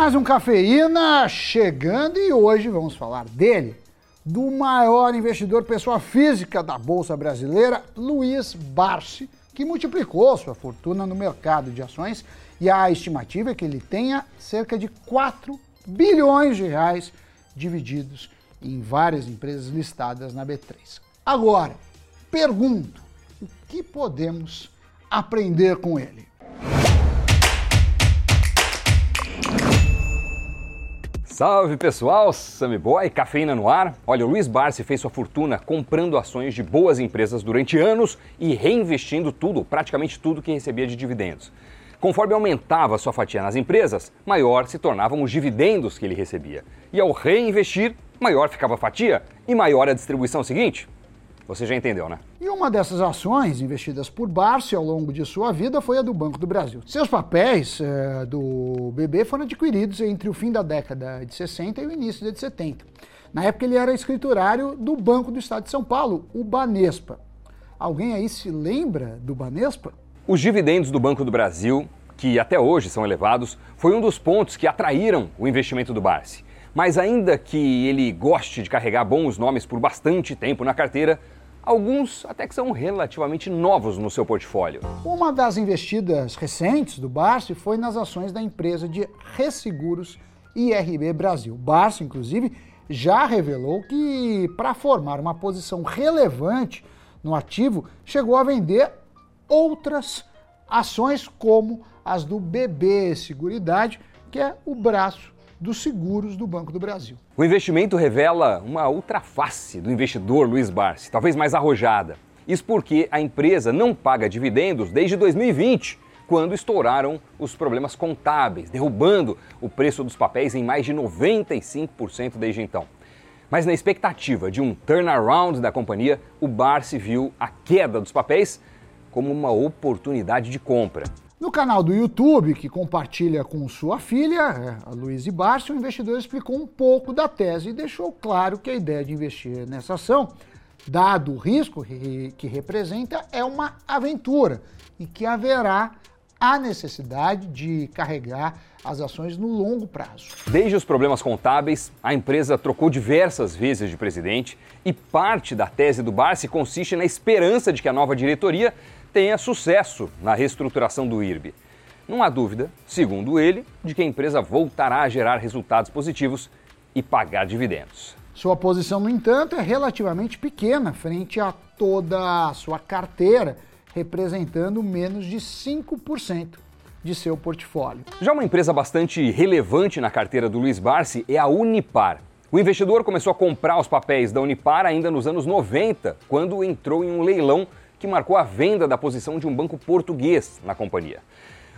Mais um Cafeína chegando e hoje vamos falar dele, do maior investidor pessoa física da Bolsa Brasileira, Luiz Barsi, que multiplicou sua fortuna no mercado de ações e a estimativa é que ele tenha cerca de 4 bilhões de reais divididos em várias empresas listadas na B3. Agora, pergunto, o que podemos aprender com ele? Salve pessoal, Sammy Boy, cafeína no ar. Olha, o Luiz Barsi fez sua fortuna comprando ações de boas empresas durante anos e reinvestindo tudo, praticamente tudo que recebia de dividendos. Conforme aumentava sua fatia nas empresas, maior se tornavam os dividendos que ele recebia. E ao reinvestir, maior ficava a fatia e maior a distribuição seguinte. Você já entendeu, né? E uma dessas ações investidas por Barsi ao longo de sua vida foi a do Banco do Brasil. Seus papéis é, do BB foram adquiridos entre o fim da década de 60 e o início da de 70. Na época ele era escriturário do Banco do Estado de São Paulo, o Banespa. Alguém aí se lembra do Banespa? Os dividendos do Banco do Brasil, que até hoje são elevados, foi um dos pontos que atraíram o investimento do Barsi. Mas ainda que ele goste de carregar bons nomes por bastante tempo na carteira, Alguns até que são relativamente novos no seu portfólio. Uma das investidas recentes do Barsi foi nas ações da empresa de resseguros IRB Brasil. Barsi, inclusive, já revelou que para formar uma posição relevante no ativo, chegou a vender outras ações como as do BB Seguridade, que é o braço dos seguros do Banco do Brasil. O investimento revela uma outra face do investidor Luiz Barsi, talvez mais arrojada. Isso porque a empresa não paga dividendos desde 2020, quando estouraram os problemas contábeis, derrubando o preço dos papéis em mais de 95% desde então. Mas na expectativa de um turnaround da companhia, o Barsi viu a queda dos papéis como uma oportunidade de compra. No canal do YouTube, que compartilha com sua filha, a Luiz Barsi, o investidor explicou um pouco da tese e deixou claro que a ideia de investir nessa ação, dado o risco que representa, é uma aventura e que haverá a necessidade de carregar as ações no longo prazo. Desde os problemas contábeis, a empresa trocou diversas vezes de presidente e parte da tese do Barsi consiste na esperança de que a nova diretoria tenha sucesso na reestruturação do IRB. Não há dúvida, segundo ele, de que a empresa voltará a gerar resultados positivos e pagar dividendos. Sua posição, no entanto, é relativamente pequena frente a toda a sua carteira, representando menos de 5% de seu portfólio. Já uma empresa bastante relevante na carteira do Luiz Barsi é a Unipar. O investidor começou a comprar os papéis da Unipar ainda nos anos 90, quando entrou em um leilão que marcou a venda da posição de um banco português na companhia.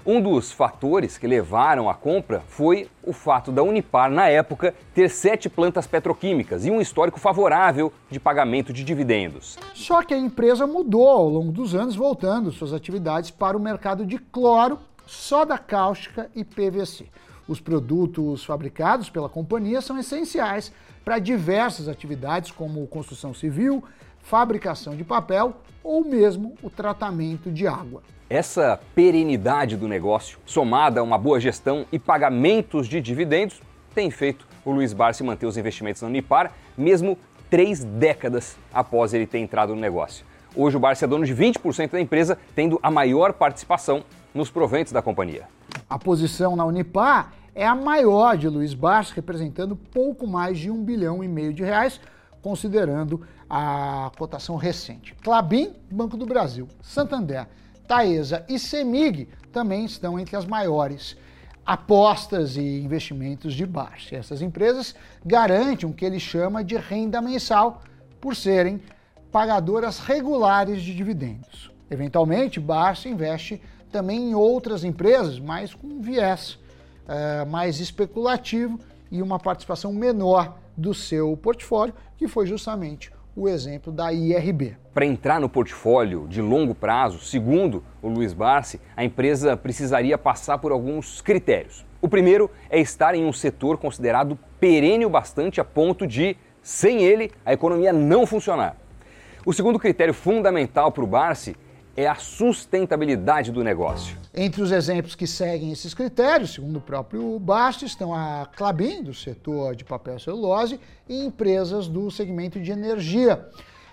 Um dos fatores que levaram à compra foi o fato da Unipar, na época, ter sete plantas petroquímicas e um histórico favorável de pagamento de dividendos. Só que a empresa mudou ao longo dos anos, voltando suas atividades para o mercado de cloro, soda cáustica e PVC. Os produtos fabricados pela companhia são essenciais para diversas atividades, como construção civil, fabricação de papel ou mesmo o tratamento de água. Essa perenidade do negócio, somada a uma boa gestão e pagamentos de dividendos, tem feito o Luiz Barsi manter os investimentos na Unipar, mesmo três décadas após ele ter entrado no negócio. Hoje o Barsi é dono de 20% da empresa, tendo a maior participação nos proventos da companhia. A posição na Unipar é a maior de Luiz Barsi, representando pouco mais de um bilhão e meio de reais, considerando a cotação recente. Clabin, Banco do Brasil, Santander, Taesa e Semig também estão entre as maiores apostas e investimentos de baixa. Essas empresas garantem o que ele chama de renda mensal por serem pagadoras regulares de dividendos. Eventualmente, Barça investe também em outras empresas, mas com viés é, mais especulativo e uma participação menor do seu portfólio, que foi justamente o exemplo da IRB. Para entrar no portfólio de longo prazo, segundo o Luiz Barsi, a empresa precisaria passar por alguns critérios. O primeiro é estar em um setor considerado perene bastante a ponto de, sem ele, a economia não funcionar. O segundo critério fundamental para o Barsi é a sustentabilidade do negócio. Entre os exemplos que seguem esses critérios, segundo o próprio Bastos, estão a Clabin, do setor de papel celulose, e empresas do segmento de energia,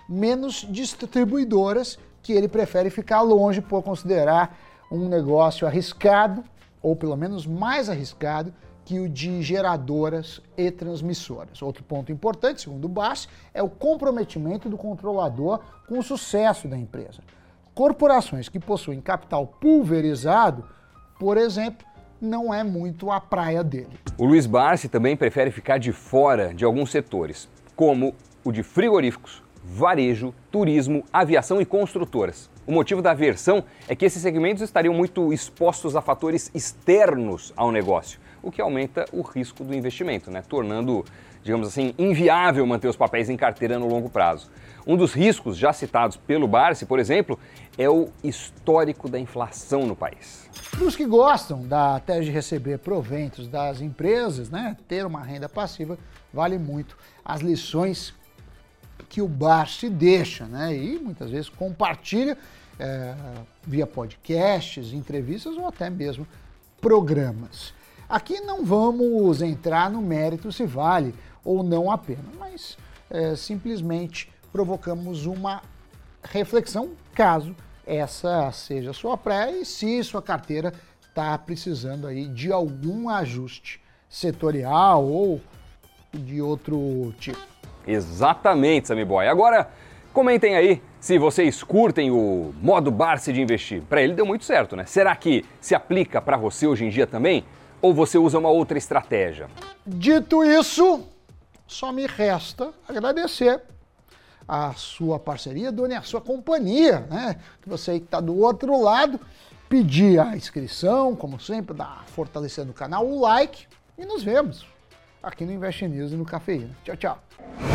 menos distribuidoras, que ele prefere ficar longe por considerar um negócio arriscado, ou pelo menos mais arriscado, que o de geradoras e transmissoras. Outro ponto importante, segundo o é o comprometimento do controlador com o sucesso da empresa. Corporações que possuem capital pulverizado, por exemplo, não é muito a praia dele. O Luiz Barsi também prefere ficar de fora de alguns setores, como o de frigoríficos, varejo, turismo, aviação e construtoras. O motivo da aversão é que esses segmentos estariam muito expostos a fatores externos ao negócio, o que aumenta o risco do investimento, né? tornando, digamos assim, inviável manter os papéis em carteira no longo prazo. Um dos riscos já citados pelo Barsi, por exemplo, é o histórico da inflação no país. Para os que gostam da até de receber proventos das empresas, né, ter uma renda passiva vale muito as lições que o Barsi deixa, né, e muitas vezes compartilha é, via podcasts, entrevistas ou até mesmo programas. Aqui não vamos entrar no mérito se vale ou não a pena, mas é, simplesmente provocamos uma reflexão caso essa seja sua praia e se sua carteira está precisando aí de algum ajuste setorial ou de outro tipo. Exatamente, Sammy Boy. Agora, comentem aí se vocês curtem o modo Barsi de investir. Para ele deu muito certo, né? Será que se aplica para você hoje em dia também? Ou você usa uma outra estratégia? Dito isso, só me resta agradecer a sua parceria, done a sua companhia, né? Que você que está do outro lado, pedir a inscrição, como sempre, dar fortalecendo o canal, o like e nos vemos aqui no Invest News e no Cafeína. Tchau, tchau.